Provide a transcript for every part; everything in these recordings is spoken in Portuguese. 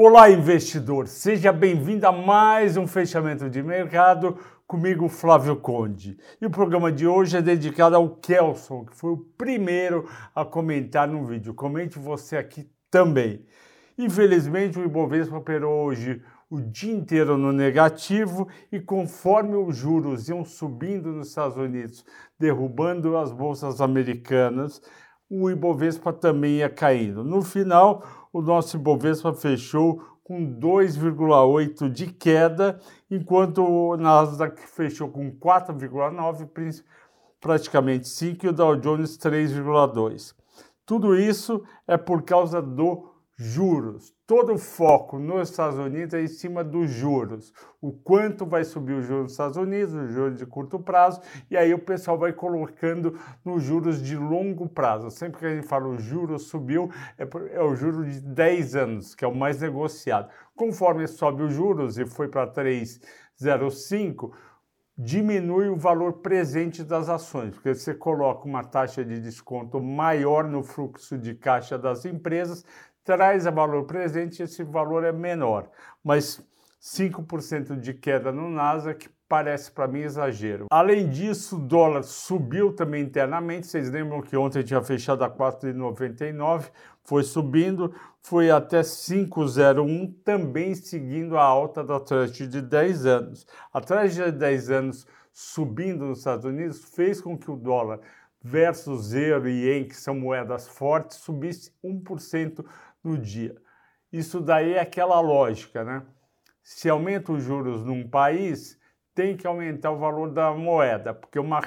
Olá, investidor! Seja bem-vindo a mais um fechamento de mercado comigo, Flávio Conde. E o programa de hoje é dedicado ao Kelson, que foi o primeiro a comentar no vídeo. Comente você aqui também. Infelizmente, o Ibovespa operou hoje o dia inteiro no negativo e conforme os juros iam subindo nos Estados Unidos, derrubando as bolsas americanas, o Ibovespa também ia caindo. No final, o nosso Ibovespa fechou com 2,8 de queda, enquanto o Nasdaq fechou com 4,9, praticamente 5, e o Dow Jones 3,2. Tudo isso é por causa do juros. Todo o foco nos Estados Unidos é em cima dos juros. O quanto vai subir o juros nos Estados Unidos, os juros de curto prazo, e aí o pessoal vai colocando nos juros de longo prazo. Sempre que a gente fala o juros subiu, é, é o juro de 10 anos, que é o mais negociado. Conforme sobe os juros e foi para 3,05, diminui o valor presente das ações, porque você coloca uma taxa de desconto maior no fluxo de caixa das empresas, traz a valor presente, esse valor é menor, mas 5% de queda no Nasdaq parece para mim exagero. Além disso, o dólar subiu também internamente. Vocês lembram que ontem tinha fechado a 4,99, foi subindo, foi até 5,01, também seguindo a alta da Treasury de 10 anos. A Treasury de 10 anos subindo nos Estados Unidos fez com que o dólar versus euro e yen, que são moedas fortes, subisse 1% no dia. Isso daí é aquela lógica, né? Se aumenta os juros num país, tem que aumentar o valor da moeda, porque uma,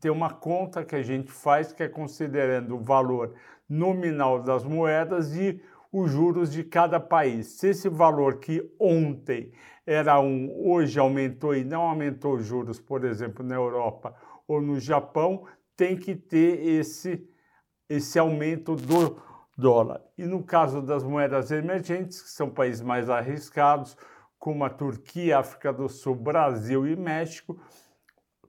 tem uma conta que a gente faz que é considerando o valor nominal das moedas e os juros de cada país. Se esse valor que ontem era um, hoje aumentou e não aumentou os juros, por exemplo, na Europa ou no Japão, tem que ter esse, esse aumento do, dólar. E no caso das moedas emergentes, que são países mais arriscados, como a Turquia, África do Sul, Brasil e México,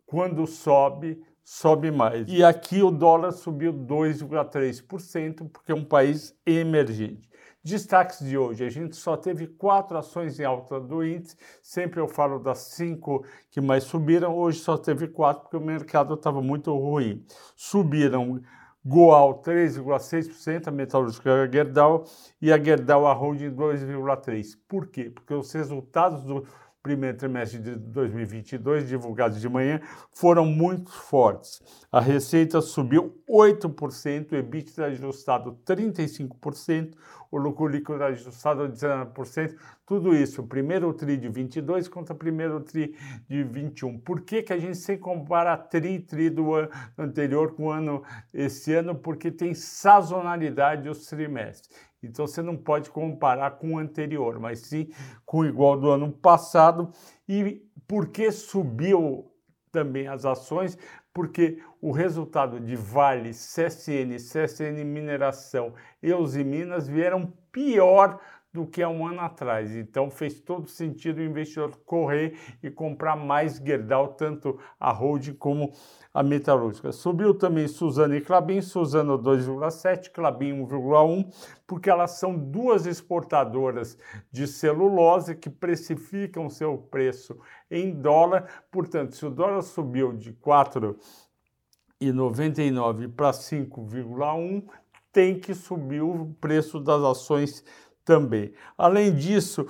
quando sobe, sobe mais. E aqui o dólar subiu 2,3%, porque é um país emergente. Destaques de hoje: a gente só teve quatro ações em alta do índice. Sempre eu falo das cinco que mais subiram, hoje só teve quatro, porque o mercado estava muito ruim. Subiram Goal 3,6%, a metalúrgica Gerdau e a Gerdau a holding 2,3%. Por quê? Porque os resultados do primeiro trimestre de 2022, divulgados de manhã, foram muito fortes. A receita subiu 8%, o EBITDA ajustado 35%, o lucro líquido ajustado 19%, tudo isso, primeiro TRI de 22 contra primeiro TRI de 21. Por que, que a gente sempre compara TRI TRI do ano anterior com o ano esse ano? Porque tem sazonalidade os trimestres. Então você não pode comparar com o anterior, mas sim com o igual do ano passado. E por que subiu também as ações? Porque o resultado de Vale, CSN, CSN Mineração e Minas vieram pior do que há um ano atrás. Então fez todo sentido o investidor correr e comprar mais Gerdau, tanto a holding como a metalúrgica. Subiu também Suzano e Clabin, Suzano 2,7, Clabin 1,1, porque elas são duas exportadoras de celulose que precificam seu preço em dólar. Portanto, se o dólar subiu de 4,99 para 5,1, tem que subir o preço das ações também. Além disso,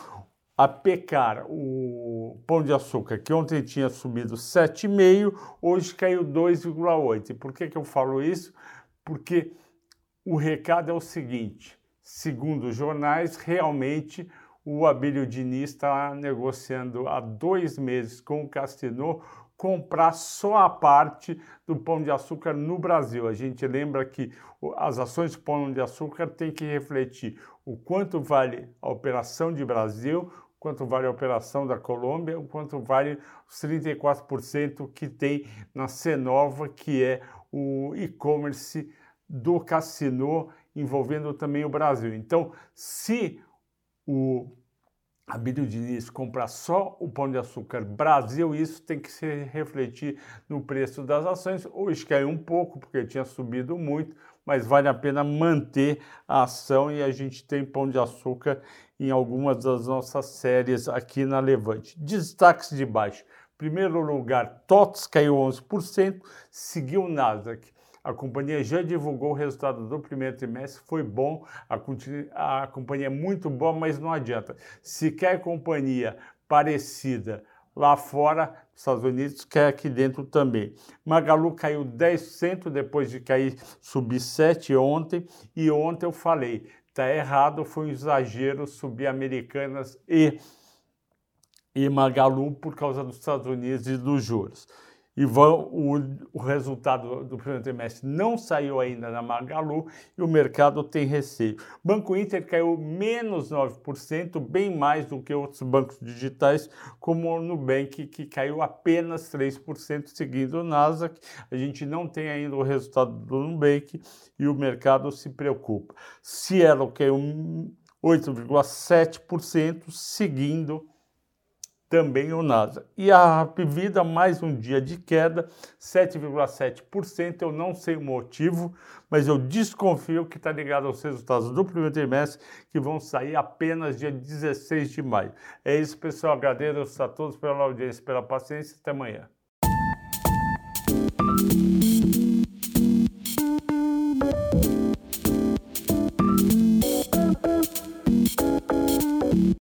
a Pecar, o pão de açúcar, que ontem tinha subido 7,5, hoje caiu 2,8. Por que, que eu falo isso? Porque o recado é o seguinte: segundo os jornais, realmente o Abílio Diniz está negociando há dois meses com o Castinô comprar só a parte do pão de açúcar no Brasil. A gente lembra que as ações de pão de açúcar têm que refletir o quanto vale a operação de Brasil, quanto vale a operação da Colômbia, o quanto vale os 34% que tem na Cenova, que é o e-commerce do Cassino, envolvendo também o Brasil. Então, se o Abílio Diniz comprar só o pão de açúcar Brasil, isso tem que se refletir no preço das ações. Hoje caiu um pouco, porque tinha subido muito, mas vale a pena manter a ação e a gente tem pão de açúcar em algumas das nossas séries aqui na Levante. Destaques de baixo. Primeiro lugar, TOTS caiu 11%, seguiu o Nasdaq. A companhia já divulgou o resultado do primeiro trimestre, foi bom, a, a companhia é muito boa, mas não adianta. Se quer companhia parecida lá fora, Estados Unidos, quer aqui dentro também. Magalu caiu 10% depois de cair, subir 7 ontem, e ontem eu falei, tá errado, foi um exagero subir Americanas e, e Magalu por causa dos Estados Unidos e dos juros e vão, o, o, resultado do primeiro trimestre não saiu ainda na Magalu e o mercado tem receio. Banco Inter caiu menos 9%, bem mais do que outros bancos digitais, como o Nubank, que caiu apenas 3%, seguindo o Nasdaq. A gente não tem ainda o resultado do Nubank e o mercado se preocupa. Cielo caiu 8,7%, seguindo também o NASA. E a Vida, mais um dia de queda, 7,7%. Eu não sei o motivo, mas eu desconfio que está ligado aos resultados do primeiro trimestre, que vão sair apenas dia 16 de maio. É isso, pessoal. Agradeço a todos pela audiência, pela paciência. Até amanhã.